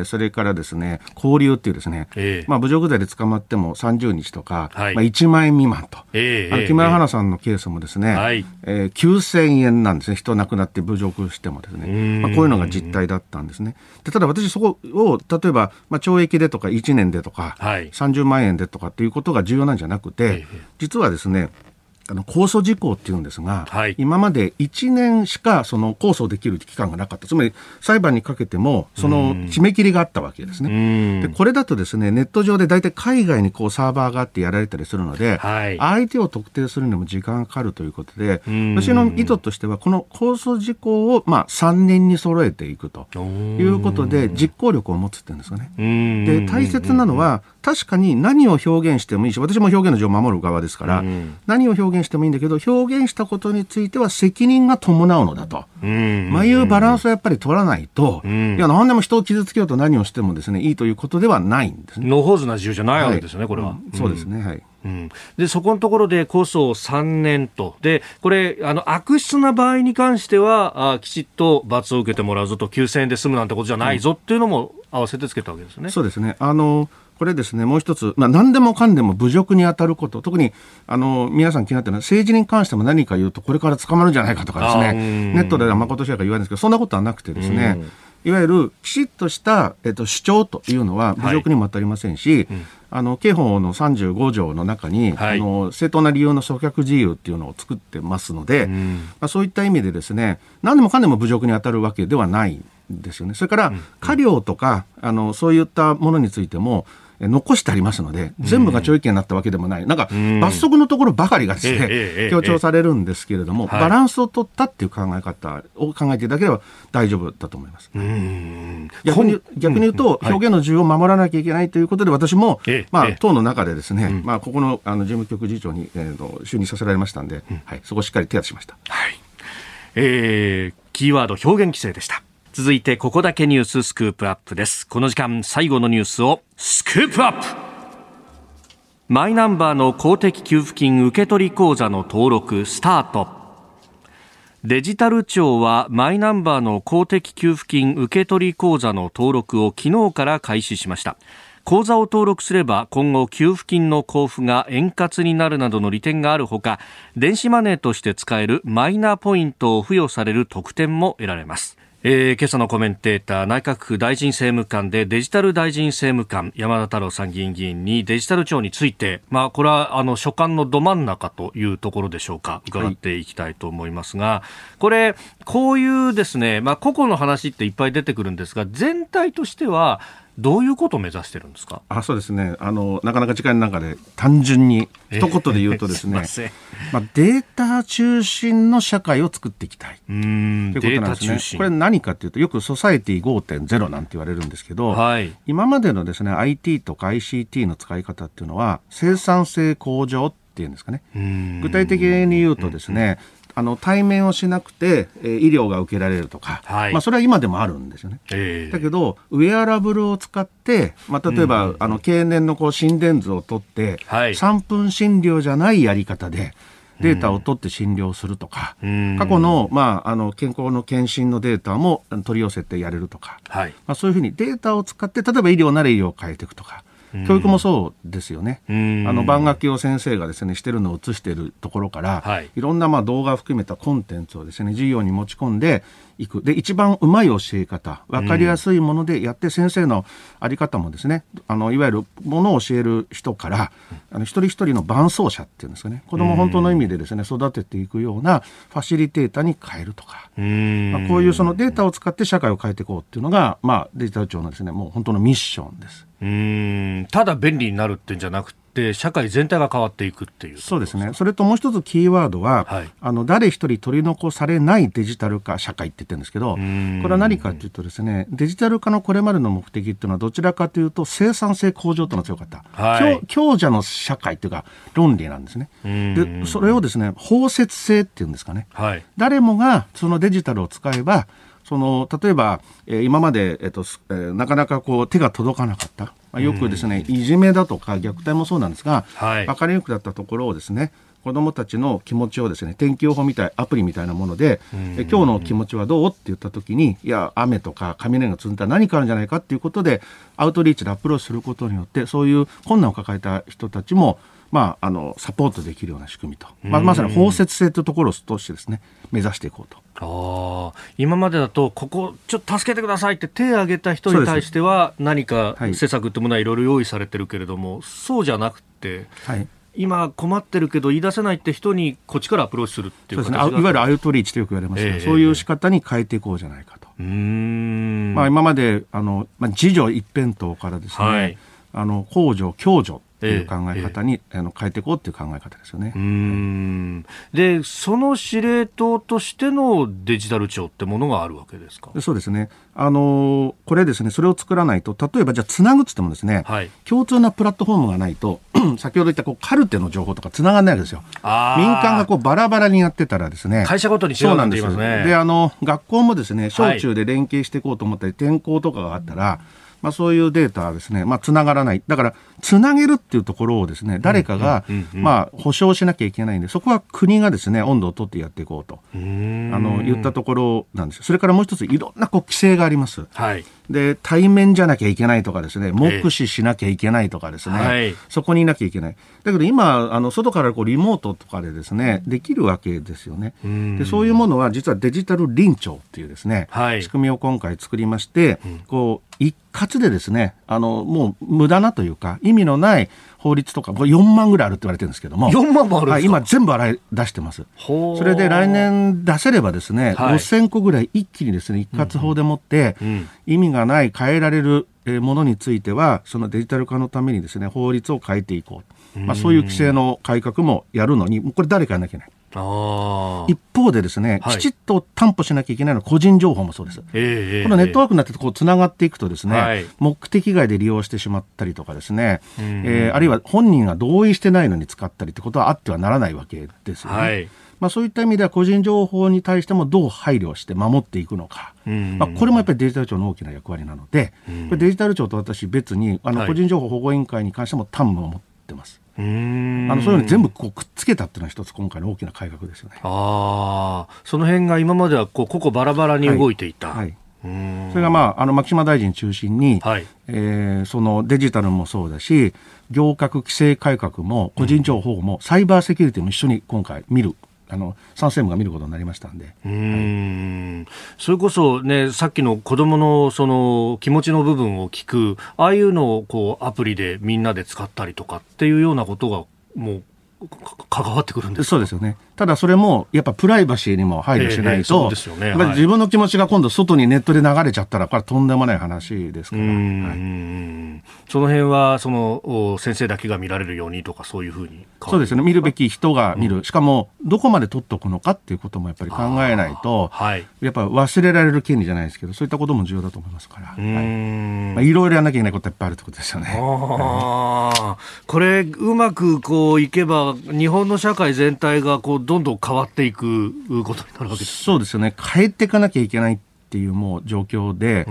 Speaker 3: ー、それからですね交流っていうですね、えー、まあ、侮辱罪で捕まっても30日とか、はい、まあ、1万円未満と、えー、あの木村花さんのケースもですね、はい、えー、9000円なんですね。人亡くなって侮辱してもですね、まあ、こういうのが実態だったんですね。でただ私そこを例えば、まあ、懲役でとか1年でとか、はい、30万円でとかっていうことが重要なんじゃなくて、実はですねあの控訴事項っていうんですが、はい、今まで1年しかその控訴できる期間がなかった、つまり裁判にかけても、その締め切りがあったわけですね。でこれだとですねネット上で大体海外にこうサーバーがあってやられたりするので、はい、相手を特定するにも時間がかかるということで、私の意図としては、この控訴事項をまあ3年に揃えていくということで、実行力を持つっていうんですかね。で大切なのは確かに何を表現してもいいし、私も表現の上守る側ですから、うん、何を表現してもいいんだけど、表現したことについては責任が伴うのだと。うん、まあいうバランスをやっぱり取らないと、うん、いや、何でも人を傷つけようと何をしてもですね、いいということではないんですね。
Speaker 1: ノーホーズな自由じゃないわけですよね、はい、これは。
Speaker 3: そうですね、はい。
Speaker 1: うん、でそこのところで控訴3年と、でこれあの、悪質な場合に関してはあ、きちっと罰を受けてもらうぞと、9000円で済むなんてことじゃないぞっていうのも合わせてつけたわけですね。
Speaker 3: そうですねあのこれですね、もう一つ、まあ、何でもかんでも侮辱に当たること、特にあの皆さん気になってるのは、政治に関しても何か言うと、これから捕まるんじゃないかとかですね、ネットではまことしやか言わないんですけど、そんなことはなくてですね、いわゆるきちっとした、えっと、主張というのは侮辱にも当たりませんし、はいうん、あの刑法の35条の中に、はい、あの正当な理由の阻却自由っていうのを作ってますので、うん、まあ、そういった意味でですね何でもかんでも侮辱に当たるわけではないんですよね。それから、過料とかあのそういったものについても残してありますので、全部が懲役刑になったわけでもない、なんか罰則のところばかりがですね、強調されるんですけれども、バランスを取ったっていう考え方を考えていただければ大丈夫だと思います。逆に逆に言うと、表現の自由を守らなきゃいけないということで、私も、まあ、党の中でですね、まあ、ここのあの事務局次長に、えー、就任させられましたんで、はい、そこしっかり手当てしました。はい。
Speaker 1: えー、キーワード表現規制でした。続いてここだけニューススクープアップです。この時間最後のニュースをスクープアップ。マイナンバーの公的給付金受取口座の登録スタート。デジタル庁はマイナンバーの公的給付金受取口座の登録を昨日から開始しました。口座を登録すれば今後給付金の交付が円滑になるなどの利点があるほか電子マネーとして使えるマイナポイントを付与される特典も得られます。えー、今朝のコメンテーター内閣府大臣政務官でデジタル大臣政務官山田太郎参議院議員にデジタル庁について、まあ、これはあの所管のど真ん中というところでしょうか。伺っていきたいと思いますが、はい、これこういうですね、まあ、個々の話っていっぱい出てくるんですが全体としてはどういうことを目指してるんですか？
Speaker 3: あそうですね。あのなかなか時間の中で単純に一言で言うとですね、えー、まあ、データ中心の社会を作っていきたい。ということなんですね。これ何かというとよくソサエティ5.0なんて言われるんですけど、はい、今までのですね IT とか ICT の使い方っていうのは生産性向上っていうんですかね。具体的に言うとですね、あの対面をしなくて、えー、医療が受けられるとか、はい、まあ、それは今でもあるんですよね。えー、だけどウェアラブルを使って、まあ、例えば、うん、あの経年のこう心電図を取って、はい、3分診療じゃないやり方でデータを取って診療するとか、うん、過去の,、まあ、あの健康の検診のデータも取り寄せてやれるとか、はい、まあ、そういうふうにデータを使って例えば医療なら医療を変えていくとか。教育もそうですよね、あの番楽器を先生がですねしてるのを映しているところから、はい、いろんなまあ動画を含めたコンテンツをですね授業に持ち込んでいくで一番うまい教え方分かりやすいものでやって先生のあり方もですねあのいわゆるものを教える人からあの一人一人の伴走者っていうんですかね。子ども本当の意味でですね育てていくようなファシリテータに変えるとか、まあ、こういうそのデータを使って社会を変えていこうっていうのが、まあ、デジタル庁のですねもう本当のミッションです。
Speaker 1: うん。ただ便利になるってんじゃなくて社会全体が変わっていくっていう
Speaker 3: そうですね。それともう一つキーワードは、はい、あの誰一人取り残されないデジタル化社会って言ってるんですけどこれは何かというとですねデジタル化のこれまでの目的っていうのはどちらかというと生産性向上というのが強かった、はい、強者の社会っていうか論理なんですね。でそれをですね包摂性っていうんですかね、はい、誰もがそのデジタルを使えばその例えば、えー、今まで、えっとえー、なかなかこう手が届かなかった、まあ、よくですね、いじめだとか虐待もそうなんですが、はい、分かりにくくなったところをですね子どもたちの気持ちをですね天気予報みたいアプリみたいなもので、え今日の気持ちはどうって言った時にいや雨とか雷が積んだら何かあるんじゃないかっていうことでアウトリーチでアプローチすることによってそういう困難を抱えた人たちもまあ、あのサポートできるような仕組みと、まあ、まさに包摂性というところを通してですね目指していこうと。
Speaker 1: あ今までだと、ここ、ちょっと助けてくださいって手を挙げた人に対しては、何か施策ってものはいろいろ用意されてるけれども、そうじゃなくて、はい、今困ってるけど言い出せないって人にこっちからアプローチするっていう
Speaker 3: そうですね。いわゆるアウトリーチとよく言われますが、えー、そういう仕方に変えていこうじゃないかと。うん。まあ、今まであの、まあ、自助一辺倒からですね、はい、あの公助共助という考え方に、えー、あの変えていこうという考え方ですよね。
Speaker 1: うんでその司令塔としてのデジタル庁ってものがあるわけですか？
Speaker 3: そうですね。あのこれですねそれを作らないと例えばじゃあつなぐっつってもですね、はい、共通なプラットフォームがないと 先ほど言ったこうカルテの情報とかつながらないわけですよ。民間がこうバラバラにやってたらですね
Speaker 1: 会社ごとに違うなんて言いますね。
Speaker 3: であの学校もですね小中で連携していこうと思ったり、転校とかがあったら、まあ、そういうデータはですね、まあ、つながらない。だから、つなげるっていうところをですね、誰かが、まあ、保証しなきゃいけないんで、そこは国がですね、温度を取ってやっていこうと、あの、言ったところなんですそれからもう一つ、いろんなこう規制があります。はい。で、対面じゃなきゃいけないとかですね、目視しなきゃいけないとかですね、はい、そこにいなきゃいけない。だけど今、あの、外からこうリモートとかでですね、できるわけですよね。で、そういうものは実はデジタル臨調っていうですね、はい、仕組みを今回作りまして、こう、一括でですね、あの、もう無駄なというか、意味のない法律とか、これ4万ぐらいあるって言われてるんですけども、
Speaker 1: 4万もある
Speaker 3: はい、今全部洗い出してます。それで来年出せればですね、はい、5000個ぐらい一気にですね、一括法でもって、うんうん、意味がない変えられるものについては、そのデジタル化のためにですね、法律を変えていこう。まあ、そういう規制の改革もやるのに、これ誰かやらなきゃいけない。一方でですね、はい、きちっと担保しなきゃいけないのは個人情報もそうです。えー、このネットワークになってこうつながっていくとですね、はい、目的外で利用してしまったりとかですね、えー、あるいは本人が同意してないのに使ったりってことはあってはならないわけですよね。はい。まあ、そういった意味では個人情報に対してもどう配慮して守っていくのか、まあ、これもやっぱりデジタル庁の大きな役割なので、デジタル庁と私別にあの個人情報保護委員会に関しても担務を持ってます。あのそういうのに全部こうくっつけたっていうのは一つ今回の大きな改革ですよね。
Speaker 1: ああ、その辺が今まではこう個々バラバラに動いていた。はい、はい
Speaker 3: それが、まあ、あの牧島大臣中心に、はい、えー、そのデジタルもそうだし行革規制改革も個人情報も、サイバーセキュリティも一緒に今回見るあの参政務が見ることになりましたんで、
Speaker 1: うん、はい、それこそ、ね、さっきの子どものその気持ちの部分を聞く、ああいうのをこうアプリでみんなで使ったりとかっていうようなことが、もう関わってくるんです
Speaker 3: そうですよね。ただそれも、やっぱプライバシーにも配慮しないと、えーねはい、自分の気持ちが今度外にネットで流れちゃったら、これはとんでもない話ですから。はい、
Speaker 1: その辺は、その、先生だけが見られるようにとか、そういうふうに
Speaker 3: そうですね。見るべき人が見る。うん、しかも、どこまで取っておくのかっていうこともやっぱり考えないと、はい、やっぱ忘れられる権利じゃないですけど、そういったことも重要だと思いますから。はいまあ、いろいろやらなきゃいけないこといっぱいあるってことですよね。
Speaker 1: あこれ、うまくこういけば、日本の社会全体がこうどんどん変わっていくことになるわけです
Speaker 3: そうですよね。変えていかなきゃいけないっていうもう状況で、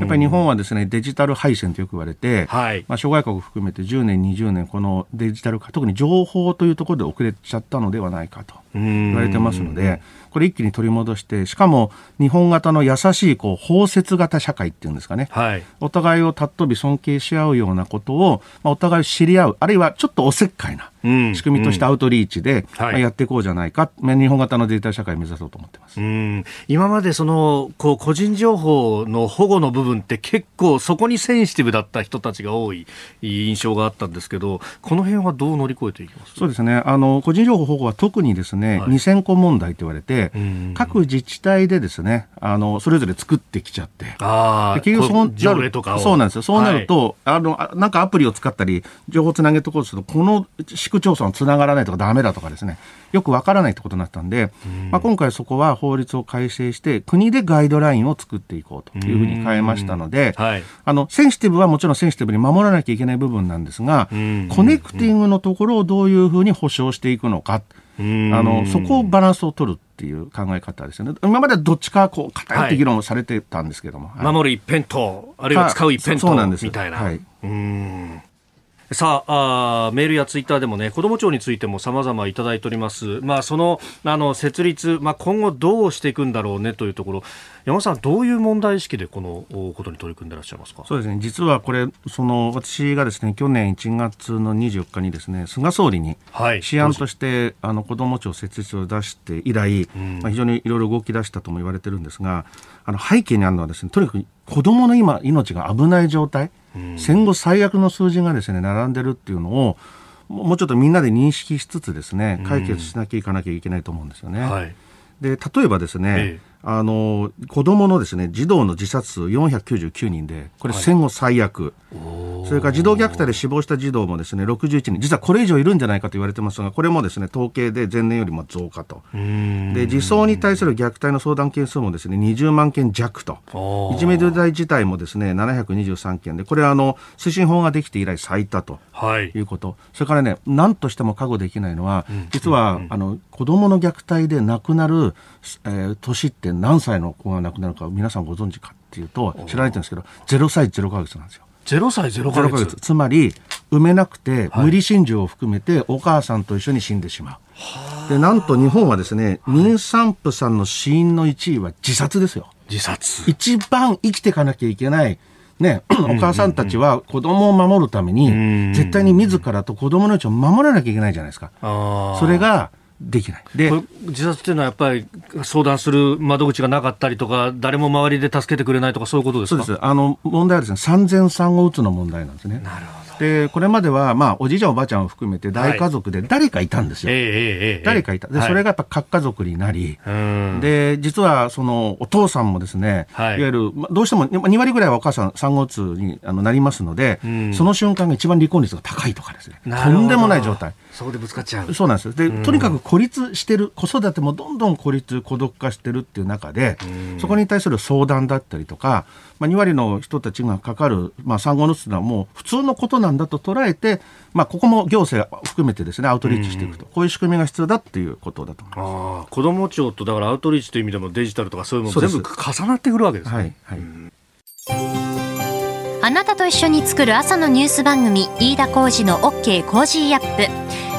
Speaker 3: やっぱり日本はですねデジタル敗戦とよく言われて、はい、まあ、諸外国含めて10年、20年、このデジタル化、特に情報というところで遅れちゃったのではないかと言われてますので、これ一気に取り戻して、しかも日本型の優しいこう包摂型社会っていうんですかね、はい、お互いを尊び尊敬し合うようなことを、まあ、お互い知り合う、あるいはちょっとおせっかいな仕組みとしてアウトリーチで、まあ、やっていこうじゃないか、日本型のデジタル社会を目指そうと思ってます。
Speaker 1: 今までそのこう個人情報の保護の部分って結構そこにセンシティブだった人たちが多い印象があったんですけど、この辺はどう乗り越えていきます？
Speaker 3: そうですね。あの個人情報保護は特にですね、はい、2000個問題と言われて、各自治体でですね、あの、それぞれ作ってきちゃって。あ
Speaker 1: あ、結局そうなる
Speaker 3: そうなんですよ。そうなると、はい、あの、なんかアプリを使ったり、情報つなげとこうとすると、この市区町村つながらないとかダメだとかですね、よくわからないってことになったんで、まあ、今回そこは法律を改正して、国でガイドラインを作っていこうというふうに変えましたので、はい、あの、センシティブはもちろんセンシティブに守らなきゃいけない部分なんですが、コネクティングのところをどういうふうに保障していくのか。あのそこをバランスを取るっていう考え方ですよね。今まではどっちかこう偏って議論されてたんですけども。
Speaker 1: はい、守る一辺倒、あるいは使う一辺倒、はい、みたいな。はい、うんさああメールやツイッターでもね子ども庁についても様々いただいております、まあ、そのあの設立、まあ、今後どうしていくんだろうねというところ。山本さん、どういう問題意識でこのことに取り組んでいらっしゃいますか？
Speaker 3: そうですね。実はこれその私がですね去年1月の24日にですね菅総理に試案として、はい、あの子ども庁設立を出して以来、うん、まあ、非常にいろいろ動き出したとも言われてるんですがあの背景にあるのはですねとにかく子どもの今命が危ない状態戦後最悪の数字がですね並んでるっていうのをもうちょっとみんなで認識しつつですね解決しなきゃいかなきゃいけないと思うんですよね。はい、で例えばですね、ええあの子供のですね児童の自殺数499人でこれ戦後最悪、はい、それから児童虐待で死亡した児童もですね61人。実はこれ以上いるんじゃないかと言われてますがこれもですね統計で前年よりも増加と。で児相に対する虐待の相談件数もですね20万件弱と。いじめ自体自体もですね723件でこれはあの推進法ができて以来最多と。い。うこと、はい、それからね何としても覚悟できないのは、実は、あの子供の虐待で亡くなる、えー、年って何歳の子が亡くなるか皆さんご存知かっていうと知られてるんですけど0歳0か月なんですよ。
Speaker 1: 0歳0ヶ月
Speaker 3: つまり産めなくて、無理心中を含めてお母さんと一緒に死んでしまう。でなんと日本はですね、妊産婦さんの死因の1位は自殺ですよ。
Speaker 1: 自殺
Speaker 3: 一番生きていかなきゃいけないね、お母さんたちは子供を守るために、絶対に自らと子供の命を守らなきゃいけないじゃないですか。それが、できない。で、
Speaker 1: 自殺っていうのはやっぱり相談する窓口がなかったりとか、誰も周りで助けてくれないとか、そういうことですか？
Speaker 3: そうです。あの、問題はですね、産前産後うつの問題なんですね。
Speaker 1: なるほど。
Speaker 3: で、これまでは、まあ、おじいちゃんおばあちゃんを含めて大家族で誰かいたんですよ。はい、誰かいた。で、それがやっぱ核家族になり、で、実は、その、お父さんもですね、はい、いわゆる、どうしても2割ぐらいはお母さん産後うつにあのなりますので、その瞬間が一番離婚率が高いとかですね。とんでもない状態。
Speaker 1: そこでぶつかっちゃ
Speaker 3: う。そうなんですよ。で、とにかく孤立してる、子育てもどんどん孤立、孤独化してるっていう中で、そこに対する相談だったりとか、まあ、2割の人たちがかかる、まあ、産後のつのはもう普通のことなんだと捉えて、まあ、ここも行政含めてですねアウトリーチしていくと、こういう仕組みが必要だっていうことだと思います。
Speaker 1: 子ども庁とだからアウトリーチという意味でもデジタルとかそういうのも全部重なってくるわけですね。はいはい。
Speaker 2: あなたと一緒に作る朝のニュース番組飯田浩司の OK コージーアップ